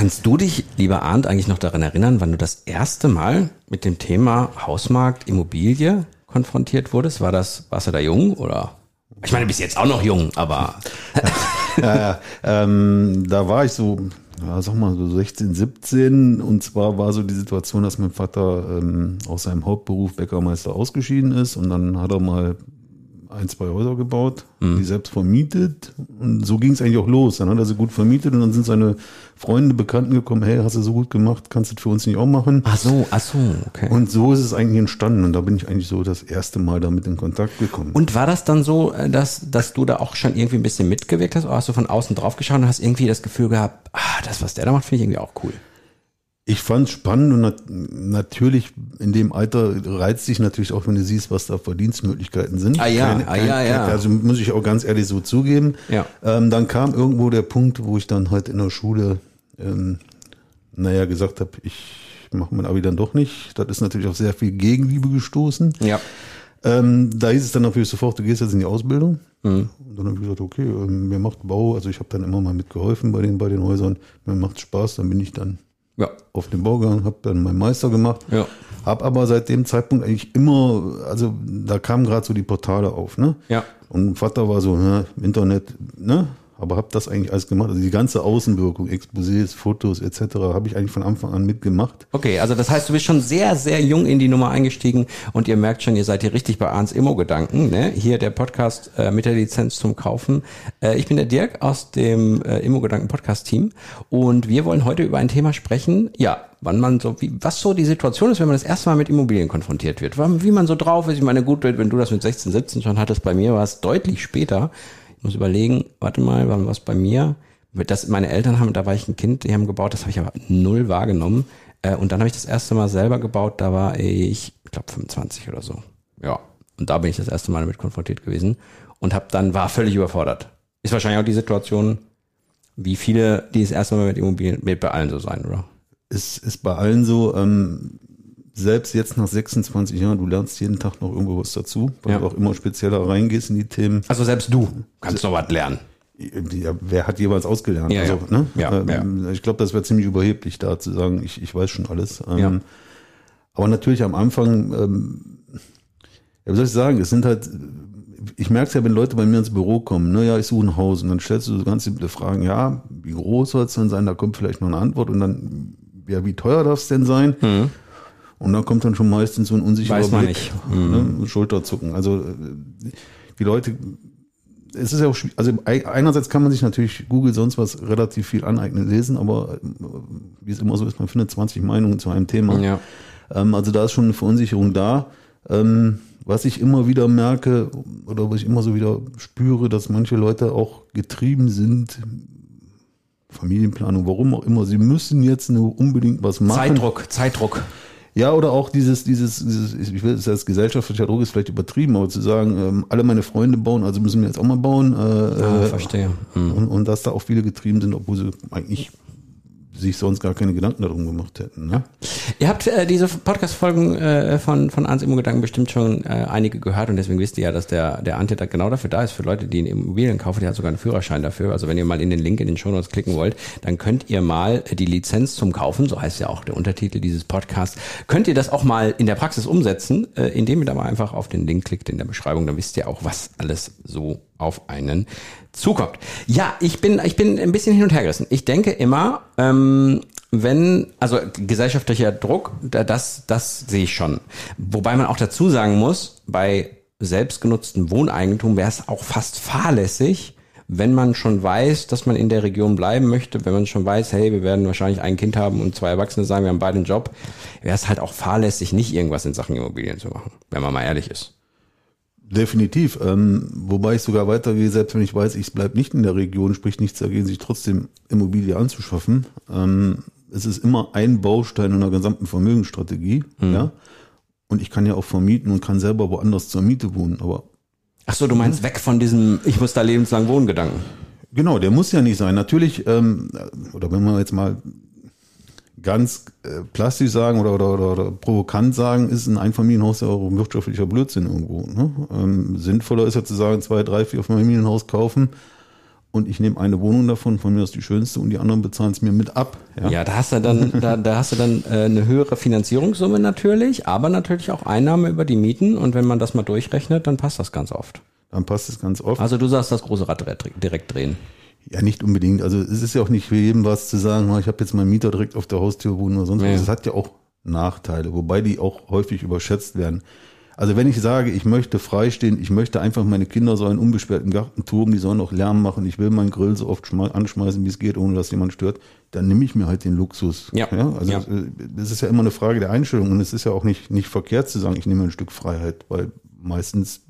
Kannst du dich, lieber Arndt, eigentlich noch daran erinnern, wann du das erste Mal mit dem Thema Hausmarkt, Immobilie konfrontiert wurdest? War das, warst du da jung oder? Ich meine, du bist jetzt auch noch jung, aber. ja, ja, ähm, da war ich so, ja, sag mal, so 16, 17. Und zwar war so die Situation, dass mein Vater ähm, aus seinem Hauptberuf Bäckermeister ausgeschieden ist und dann hat er mal ein, zwei Häuser gebaut, mhm. die selbst vermietet. Und so ging es eigentlich auch los. Dann hat er sie gut vermietet und dann sind seine Freunde, Bekannten gekommen, hey, hast du so gut gemacht, kannst du das für uns nicht auch machen? Ach so, ach so, okay. Und so ist es eigentlich entstanden. Und da bin ich eigentlich so das erste Mal damit in Kontakt gekommen. Und war das dann so, äh, dass, dass du da auch schon irgendwie ein bisschen mitgewirkt hast? Oder hast du von außen drauf geschaut und hast irgendwie das Gefühl gehabt, ah, das, was der da macht, finde ich irgendwie auch cool? Ich fand es spannend und nat natürlich in dem Alter reizt dich natürlich auch, wenn du siehst, was da Verdienstmöglichkeiten sind. Ah ja, keine, ah, ja, ja. Also muss ich auch ganz ehrlich so zugeben. Ja. Ähm, dann kam irgendwo der Punkt, wo ich dann halt in der Schule, ähm, naja, gesagt habe, ich mache mein Abi dann doch nicht. Das ist natürlich auch sehr viel Gegenliebe gestoßen. Ja. Ähm, da hieß es dann natürlich sofort, du gehst jetzt in die Ausbildung. Mhm. Und dann habe ich gesagt, okay, ähm, mir macht Bau, also ich habe dann immer mal mitgeholfen bei den, bei den Häusern. Mir macht Spaß, dann bin ich dann ja. auf den Bau gegangen, habe dann meinen Meister gemacht, Ja. habe aber seit dem Zeitpunkt eigentlich immer, also da kamen gerade so die Portale auf, ne? Ja. Und Vater war so, ne, Internet, ne? Aber habe das eigentlich alles gemacht. Also die ganze Außenwirkung, Exposés, Fotos etc. habe ich eigentlich von Anfang an mitgemacht. Okay, also das heißt, du bist schon sehr, sehr jung in die Nummer eingestiegen und ihr merkt schon, ihr seid hier richtig bei Arns Immo-Gedanken. Ne? Hier der Podcast äh, mit der Lizenz zum Kaufen. Äh, ich bin der Dirk aus dem äh, Immo-Gedanken-Podcast-Team und wir wollen heute über ein Thema sprechen, ja, wann man so, wie, was so die Situation ist, wenn man das erste Mal mit Immobilien konfrontiert wird. Wie man so drauf ist. Ich meine, gut, wenn du das mit 16, 17 schon hattest, bei mir war es deutlich später. Muss überlegen, warte mal, wann war es bei mir? Das, meine Eltern haben, da war ich ein Kind, die haben gebaut, das habe ich aber null wahrgenommen. Äh, und dann habe ich das erste Mal selber gebaut, da war ich, ich glaube 25 oder so. Ja. Und da bin ich das erste Mal damit konfrontiert gewesen und habe dann war völlig überfordert. Ist wahrscheinlich auch die Situation, wie viele, die das erste Mal mit Immobilien, wird bei allen so sein, oder? Es ist bei allen so, ähm, selbst jetzt nach 26 Jahren, du lernst jeden Tag noch irgendwo was dazu, weil Ja. du auch immer spezieller reingehst in die Themen. Also selbst du kannst noch was lernen. Ja, wer hat jeweils ausgelernt? Ja, also. Ne? Ähm, Ich glaube, das wäre ziemlich überheblich, da zu sagen, ich, ich weiß schon alles. Ähm. Aber natürlich am Anfang, ähm, ja, wie soll ich sagen, es sind halt, ich merke es ja, wenn Leute bei mir ins Büro kommen, ne, ja, ich suche ein Haus und dann stellst du so ganz simple Fragen, ja, wie groß soll es denn sein? Da kommt vielleicht noch eine Antwort und dann, ja, wie teuer darf es denn sein? Und dann kommt dann schon meistens so ein unsicherer Mhm. Weiß man Blick, nicht. Mhm. ne, Schulterzucken. Also äh, die Leute, es ist ja auch schwierig, also ei- einerseits kann man sich natürlich Google sonst was relativ viel aneignen, lesen, aber äh, wie es immer so ist, man findet 20 Meinungen zu einem Thema. Ja. Ähm, also da ist schon eine Verunsicherung da. Ähm, was ich immer wieder merke oder was ich immer so wieder spüre, dass manche Leute auch getrieben sind, Familienplanung, warum auch immer, sie müssen jetzt nur unbedingt was machen. Zeitdruck, Zeitdruck. Ja, oder auch dieses, dieses, dieses ich will das als gesellschaftlicher Druck ist vielleicht übertrieben, aber zu sagen, ähm, alle meine Freunde bauen, also müssen wir jetzt auch mal bauen. Äh, Ah, äh, verstehe. Hm. und, und dass da auch viele getrieben sind, obwohl sie eigentlich sich sonst gar keine Gedanken darum gemacht hätten. Ne? Ihr habt äh, diese Podcast-Folgen äh, von, von Arns Immogedanken bestimmt schon äh, einige gehört und deswegen wisst ihr ja, dass der, der Ante da genau dafür da ist, für Leute, die in Immobilien kaufen, der hat sogar einen Führerschein dafür. Also wenn ihr mal in den Link in den Shownotes klicken wollt, dann könnt ihr mal die Lizenz zum Kaufen, so heißt ja auch der Untertitel dieses Podcasts, könnt ihr das auch mal in der Praxis umsetzen, äh, indem ihr da mal einfach auf den Link klickt in der Beschreibung, dann wisst ihr auch, was alles so auf einen zukommt. Ja, ich bin, ich bin ein bisschen hin und her gerissen. Ich denke immer, ähm, wenn, also gesellschaftlicher Druck, da- das, das sehe ich schon. Wobei man auch dazu sagen muss, bei selbstgenutztem Wohneigentum wäre es auch fast fahrlässig, wenn man schon weiß, dass man in der Region bleiben möchte, wenn man schon weiß, hey, wir werden wahrscheinlich ein Kind haben und zwei Erwachsene sagen, wir haben beide einen Job, wäre es halt auch fahrlässig, nicht irgendwas in Sachen Immobilien zu machen, wenn man mal ehrlich ist. Definitiv. Ähm, wobei ich sogar weitergehe, selbst wenn ich weiß, ich bleibe nicht in der Region, spricht nichts dagegen, sich trotzdem Immobilie anzuschaffen. Ähm, es ist immer ein Baustein in einer gesamten Vermögensstrategie, ja. Und ich kann ja auch vermieten und kann selber woanders zur Miete wohnen, aber Ach so, du meinst weg von diesem, ich muss da lebenslang wohnen Gedanken. Genau, der muss ja nicht sein. Natürlich, ähm, oder wenn wir jetzt mal ganz plastisch sagen oder, oder, oder, oder provokant sagen, ist ein Einfamilienhaus ja auch ein wirtschaftlicher Blödsinn irgendwo. Ne? Ähm, sinnvoller ist ja zu sagen, zwei, drei, vier Familienhaus kaufen und ich nehme eine Wohnung davon, von mir aus die schönste und die anderen bezahlen es mir mit ab. Ja, da hast du dann, da, da hast du dann äh, eine höhere Finanzierungssumme natürlich, aber natürlich auch Einnahme über die Mieten und wenn man das mal durchrechnet, dann passt das ganz oft. Dann passt es ganz oft. Also du sagst das große Rad direkt drehen. Ja, nicht unbedingt. Also es ist ja auch nicht für jeden was zu sagen, ich habe jetzt meinen Mieter direkt auf der Haustür wohnen oder sonst Ja. was. Es hat ja auch Nachteile, wobei die auch häufig überschätzt werden. Also wenn ich sage, ich möchte freistehen, ich möchte einfach meine Kinder sollen unbesperrt im Garten toben, die sollen auch Lärm machen, ich will meinen Grill so oft schmei- anschmeißen, wie es geht, ohne dass jemand stört, dann nehme ich mir halt den Luxus. Ja. also Ja. äh, das ist ja immer eine Frage der Einstellung und es ist ja auch nicht, nicht verkehrt zu sagen, ich nehme ein Stück Freiheit, weil meistens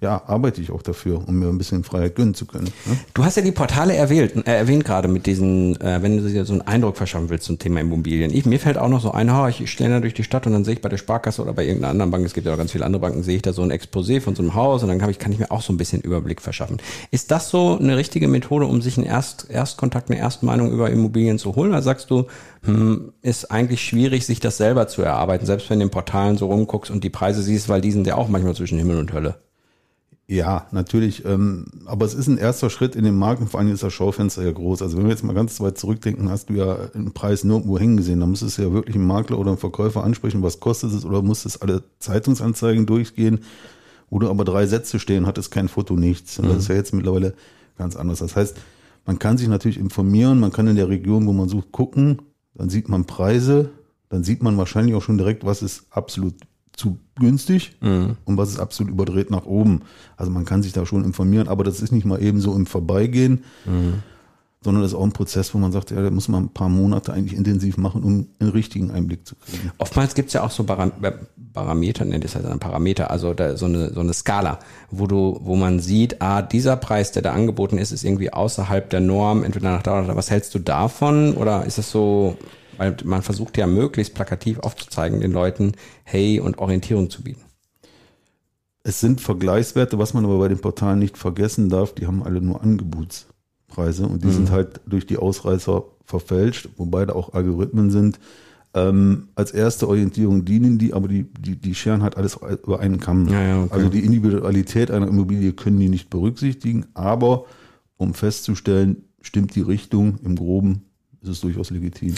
ja, arbeite ich auch dafür, um mir ein bisschen Freiheit gönnen zu können. Ne? Du hast ja die Portale erwähnt, äh, erwähnt gerade mit diesen, äh, wenn du dir so einen Eindruck verschaffen willst zum Thema Immobilien. Ich, mir fällt auch noch so ein, ha, ich da durch die Stadt und dann sehe ich bei der Sparkasse oder bei irgendeiner anderen Bank, es gibt ja auch ganz viele andere Banken, sehe ich da so ein Exposé von so einem Haus und dann kann ich, kann ich mir auch so ein bisschen Überblick verschaffen. Ist das so eine richtige Methode, um sich einen Erst, Erstkontakt, eine Erstmeinung über Immobilien zu holen? Oder sagst du, hm, ist eigentlich schwierig, sich das selber zu erarbeiten, selbst wenn du in den Portalen so rumguckst und die Preise siehst, weil die sind ja auch manchmal zwischen Himmel und Hölle. Ja, natürlich. Ähm, aber es ist ein erster Schritt in den Markt und vor allem ist das Schaufenster ja groß. Also wenn wir jetzt mal ganz weit zurückdenken, hast du ja einen Preis nirgendwo hängen gesehen. Da müsstest du ja wirklich einen Makler oder einen Verkäufer ansprechen, was kostet es oder musstest alle Zeitungsanzeigen durchgehen, wo du aber drei Sätze stehen, hattest kein Foto, nichts. Und das ist ja jetzt mittlerweile ganz anders. Das heißt, man kann sich natürlich informieren, man kann in der Region, wo man sucht, gucken, dann sieht man Preise, dann sieht man wahrscheinlich auch schon direkt, was ist absolut zu günstig und was ist absolut überdreht nach oben. Also man kann sich da schon informieren, aber das ist nicht mal eben so im Vorbeigehen, sondern das ist auch ein Prozess, wo man sagt, ja, da muss man ein paar Monate eigentlich intensiv machen, um einen richtigen Einblick zu kriegen. Oftmals gibt's ja auch so Param äh, Parameter, nennt es halt ein Parameter, also da, so, eine, so eine Skala, wo du, wo man sieht, ah, dieser Preis, der da angeboten ist, ist irgendwie außerhalb der Norm, entweder nach da oder. Was hältst du davon? Oder ist es so, weil man versucht ja möglichst plakativ aufzuzeigen den Leuten, hey, und Orientierung zu bieten. Es sind Vergleichswerte, was man aber bei den Portalen nicht vergessen darf, die haben alle nur Angebotspreise und die sind halt durch die Ausreißer verfälscht, wobei da auch Algorithmen sind. Ähm, als erste Orientierung dienen die, aber die, die, die scheren halt alles über einen Kamm. Ja, ja, okay. Also die Individualität einer Immobilie können die nicht berücksichtigen, aber um festzustellen, stimmt die Richtung im Groben, ist es durchaus legitim.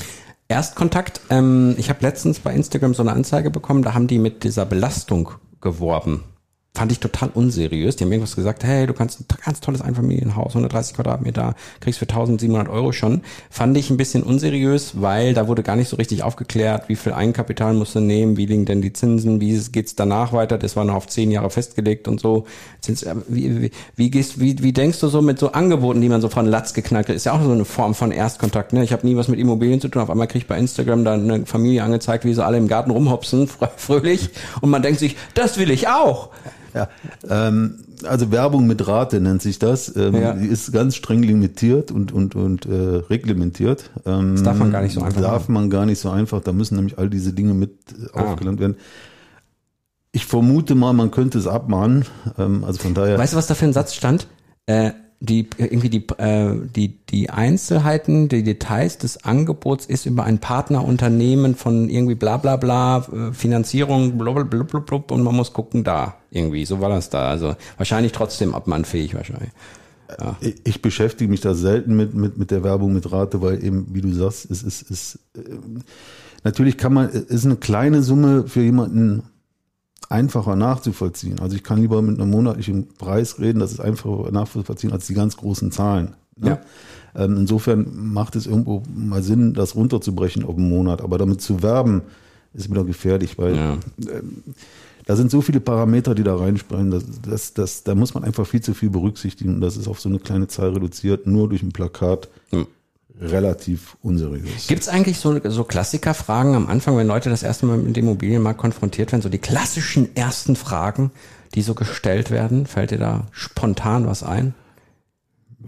Erstkontakt, ähm, ich habe letztens bei Instagram so eine Anzeige bekommen, da haben die mit dieser Belastung geworben. Fand ich total unseriös. Die haben irgendwas gesagt, hey, du kannst ein ganz tolles Einfamilienhaus, 130 Quadratmeter, kriegst für 1700 Euro schon. Fand ich ein bisschen unseriös, weil da wurde gar nicht so richtig aufgeklärt, wie viel Eigenkapital musst du nehmen, wie liegen denn die Zinsen, wie geht's danach weiter, das war noch auf zehn Jahre festgelegt und so. Zins, äh, wie, wie, wie, gehst, wie, wie denkst du so mit so Angeboten, die man so von Latz geknackt hat? Ist ja auch so eine Form von Erstkontakt. Ne? Ich habe nie was mit Immobilien zu tun. Auf einmal krieg ich bei Instagram da eine Familie angezeigt, wie sie alle im Garten rumhopsen, frö- fröhlich. Und man denkt sich, das will ich auch. Ja, ähm, also Werbung mit Rate nennt sich das. Ähm, Ja. Die ist ganz streng limitiert und, und, und äh, reglementiert. Ähm, Das darf man gar nicht so einfach Darf man gar nicht so einfach. Da müssen nämlich all diese Dinge mit Ah. aufgelangt werden. Ich vermute mal, man könnte es abmahnen. Ähm, also von daher. Weißt du, was da für ein Satz stand? Äh, die irgendwie die äh, die die Einzelheiten, die Details des Angebots ist über ein Partnerunternehmen von irgendwie bla bla bla äh, Finanzierung blub, und man muss gucken da irgendwie. So war das da. Also wahrscheinlich trotzdem abmannfähig wahrscheinlich. Ich, ich beschäftige mich da selten mit, mit, mit der Werbung mit Rate, weil eben, wie du sagst, es ist, ist ähm, natürlich kann man, ist eine kleine Summe für jemanden einfacher nachzuvollziehen. Also ich kann lieber mit einem monatlichen Preis reden, das ist einfacher nachzuvollziehen als die ganz großen Zahlen. Ne? Ähm, insofern macht es irgendwo mal Sinn, das runterzubrechen auf einen Monat. Aber damit zu werben, ist wieder gefährlich, weil Ja. ähm, da sind so viele Parameter, die da reinspringen, das, das, das, da muss man einfach viel zu viel berücksichtigen. Und das ist auf so eine kleine Zahl reduziert, nur durch ein Plakat Hm. Relativ unseriös. Gibt's eigentlich so so Klassikerfragen am Anfang wenn Leute das erste Mal mit dem Immobilienmarkt konfrontiert werden so die klassischen ersten Fragen die so gestellt werden fällt dir da spontan was ein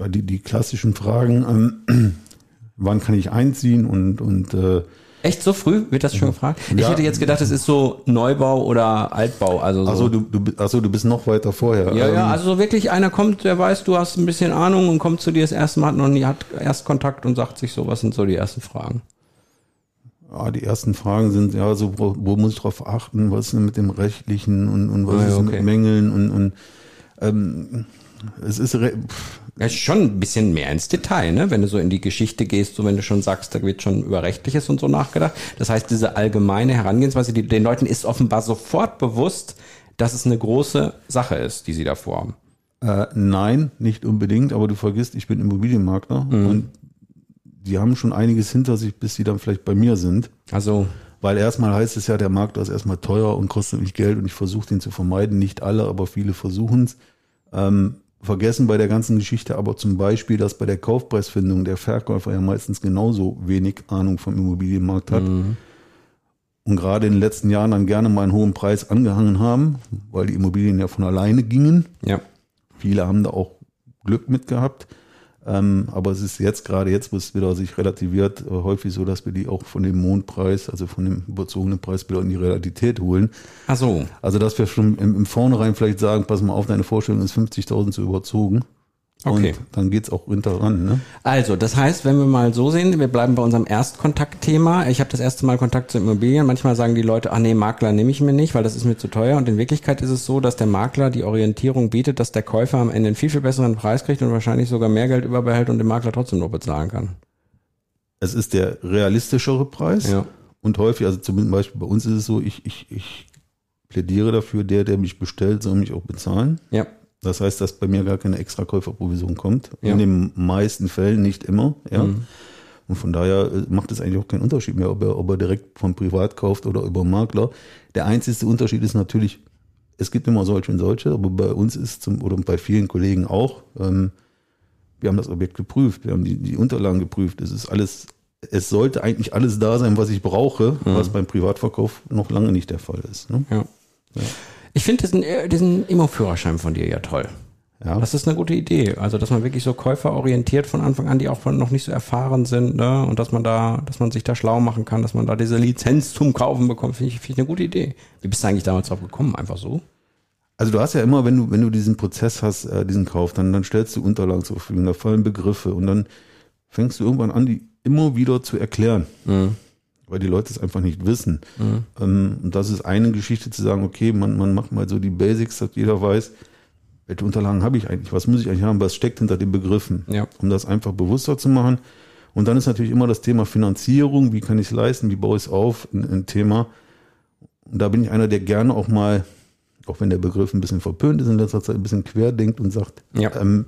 die, die klassischen Fragen, ähm, wann kann ich einziehen und, und äh, Echt so früh wird das schon gefragt? Ich Ja. hätte jetzt gedacht, es ist so Neubau oder Altbau. Also so. also du, du, also du bist noch weiter vorher. ja, ja, Ähm, also so wirklich einer kommt, der weiß, du hast ein bisschen Ahnung und kommt zu dir das erste Mal, hat noch nie, hat erst Kontakt und sagt sich so, was sind so die ersten Fragen? Ja, die ersten Fragen sind, ja, so, wo, wo muss ich drauf achten, was ist denn mit dem Rechtlichen und, und was Ah, ja, ist okay. mit Mängeln und, und ähm, es ist, Ja, ist schon ein bisschen mehr ins Detail, ne? Wenn du so in die Geschichte gehst, so wenn du schon sagst, da wird schon über Rechtliches und so nachgedacht. Das heißt, diese allgemeine Herangehensweise, die, den Leuten ist offenbar sofort bewusst, dass es eine große Sache ist, die sie da vorhaben. äh, nein, nicht unbedingt, aber du vergisst, ich bin Immobilienmakler Mhm. und die haben schon einiges hinter sich, bis sie dann vielleicht bei mir sind. Also, Weil erstmal heißt es ja, der Makler ist erstmal teuer und kostet mich Geld und ich versuche den zu vermeiden. Nicht alle, aber viele versuchen es. Ähm, vergessen bei der ganzen Geschichte aber zum Beispiel, dass bei der Kaufpreisfindung der Verkäufer ja meistens genauso wenig Ahnung vom Immobilienmarkt hat. Und gerade in den letzten Jahren dann gerne mal einen hohen Preis angehangen haben, weil die Immobilien ja von alleine gingen. ja. Viele haben da auch Glück mit gehabt. Ähm, aber es ist jetzt, gerade jetzt, wo es wieder sich relativiert, äh, häufig so, dass wir die auch von dem Mondpreis, also von dem überzogenen Preis wieder in die Realität holen. Ach so. Also, dass wir schon im, im Vornherein vielleicht sagen, pass mal auf, deine Vorstellung ist 50.000 zu überzogen. Okay. Und dann geht's auch runter ran. Ne? Also, das heißt, wenn wir mal so sehen, wir bleiben bei unserem Erstkontaktthema. Ich habe das erste Mal Kontakt zu Immobilien. Manchmal sagen die Leute, ach nee, Makler nehme ich mir nicht, weil das ist mir zu teuer. Und in Wirklichkeit ist es so, dass der Makler die Orientierung bietet, dass der Käufer am Ende einen viel, viel besseren Preis kriegt und wahrscheinlich sogar mehr Geld überbehält und den Makler trotzdem noch bezahlen kann. Es ist der realistischere Preis. Ja. Und häufig, also zum Beispiel bei uns ist es so, ich, ich, ich plädiere dafür, der, der mich bestellt, soll mich auch bezahlen. Ja. Das heißt, dass bei mir gar keine Extrakäuferprovision kommt. Ja. In den meisten Fällen nicht immer. Ja. Und von daher äh, macht es eigentlich auch keinen Unterschied mehr, ob er, ob er direkt vom Privat kauft oder über Makler. Der einzige Unterschied ist natürlich, es gibt immer solche und solche, aber bei uns ist zum, oder bei vielen Kollegen auch, ähm, wir haben das Objekt geprüft, wir haben die, die Unterlagen geprüft. Es ist alles, es sollte eigentlich alles da sein, was ich brauche, was beim Privatverkauf noch lange nicht der Fall ist. Ne? Ja. Ich finde diesen, äh, diesen Immo-Führerschein von dir ja toll. Ja. Das ist eine gute Idee. Also, dass man wirklich so käuferorientiert von Anfang an, die auch noch nicht so erfahren sind, ne? Und dass man da, dass man sich da schlau machen kann, dass man da diese Lizenz zum Kaufen bekommt, finde ich, finde ich eine gute Idee. Wie bist du eigentlich damals drauf gekommen? Einfach so? Also du hast ja immer, wenn du, wenn du diesen Prozess hast, äh, diesen Kauf, dann, dann stellst du Unterlagen zur Verfügung, da fallen Begriffe und dann fängst du irgendwann an, die immer wieder zu erklären. Weil die Leute es einfach nicht wissen. Ähm, und das ist eine Geschichte zu sagen, okay, man, man macht mal so die Basics, dass jeder weiß, welche Unterlagen habe ich eigentlich, was muss ich eigentlich haben, was steckt hinter den Begriffen, Ja. um das einfach bewusster zu machen. Und dann ist natürlich immer das Thema Finanzierung, wie kann ich es leisten, wie baue ich es auf, ein, ein Thema. Und da bin ich einer, der gerne auch mal, auch wenn der Begriff ein bisschen verpönt ist in letzter Zeit, ein bisschen quer denkt und sagt, Ja. ähm,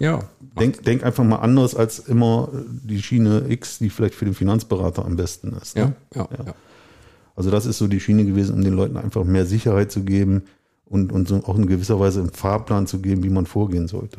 Ja. denk, denk einfach mal anders als immer die Schiene X, die vielleicht für den Finanzberater am besten ist. Ja, Ne? ja, ja. Also das ist so die Schiene gewesen, um den Leuten einfach mehr Sicherheit zu geben und, und so auch in gewisser Weise einen Fahrplan zu geben, wie man vorgehen sollte.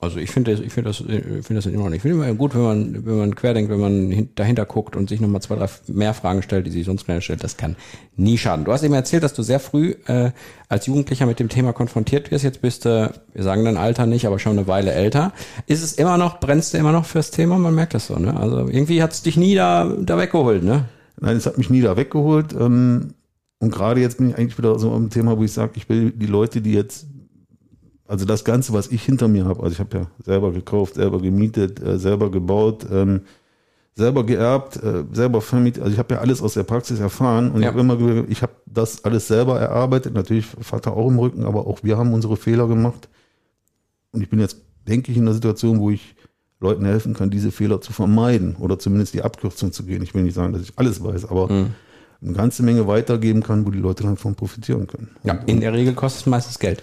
Also ich finde das, ich finde das, ich finde das in Ordnung. Ich finde immer gut, wenn man, wenn man querdenkt, wenn man hin- dahinter guckt und sich nochmal zwei, drei mehr Fragen stellt, die sich sonst keiner stellt. Das kann nie schaden. Du hast eben erzählt, dass du sehr früh äh, als Jugendlicher mit dem Thema konfrontiert wirst. Jetzt bist du, wir sagen dein Alter nicht, aber schon eine Weile älter. Ist es immer noch, brennst du immer noch fürs Thema? Man merkt das so, ne? Also irgendwie hat es dich nie da, da weggeholt, ne? Nein, es hat mich nie da weggeholt. Ähm, und gerade jetzt bin ich eigentlich wieder so am Thema, wo ich sage, ich will die Leute, die jetzt, also das Ganze, was ich hinter mir habe, also ich habe ja selber gekauft, selber gemietet, äh, selber gebaut, ähm, selber geerbt, äh, selber vermietet, also ich habe ja alles aus der Praxis erfahren und Ja. ich habe immer, ich habe das alles selber erarbeitet, natürlich Vater auch im Rücken, aber auch wir haben unsere Fehler gemacht. Und ich bin jetzt, denke ich, in einer Situation, wo ich Leuten helfen kann, diese Fehler zu vermeiden oder zumindest die Abkürzung zu gehen. Ich will nicht sagen, dass ich alles weiß, aber eine ganze Menge weitergeben kann, wo die Leute dann von profitieren können. Ja, in der Regel kostet es meistens Geld.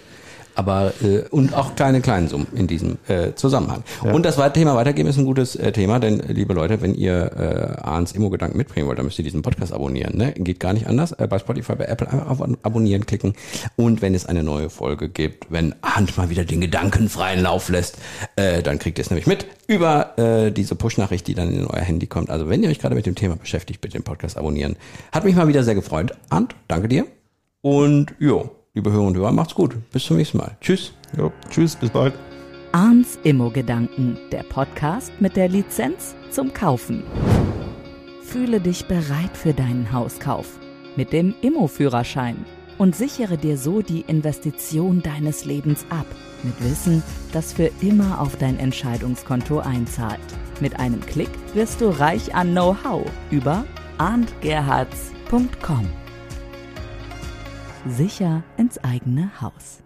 Aber äh, und auch kleine kleine Summen in diesem äh, Zusammenhang. Und das Thema weitergeben ist ein gutes äh, Thema, denn äh, liebe Leute, wenn ihr äh, Arns Immo-Gedanken mitbringen wollt, dann müsst ihr diesen Podcast abonnieren. Ne? Geht gar nicht anders. Äh, bei Spotify, bei Apple auf Abonnieren klicken. Und wenn es eine neue Folge gibt, wenn Arndt mal wieder den Gedanken freien Lauf lässt, äh, dann kriegt ihr es nämlich mit über äh, diese Push-Nachricht, die dann in euer Handy kommt. Also wenn ihr euch gerade mit dem Thema beschäftigt, bitte den Podcast abonnieren. Hat mich mal wieder sehr gefreut. Arndt, danke dir. Und jo, liebe Hörer und Hörer, macht's gut. Bis zum nächsten Mal. Tschüss. Ja, tschüss, bis bald. Arns Immo-Gedanken, der Podcast mit der Lizenz zum Kaufen. Fühle dich bereit für deinen Hauskauf mit dem Immo-Führerschein und sichere dir so die Investition deines Lebens ab. Mit Wissen, das für immer auf dein Entscheidungskonto einzahlt. Mit einem Klick wirst du reich an Know-how über arndgerhards.com. Sicher ins eigene Haus.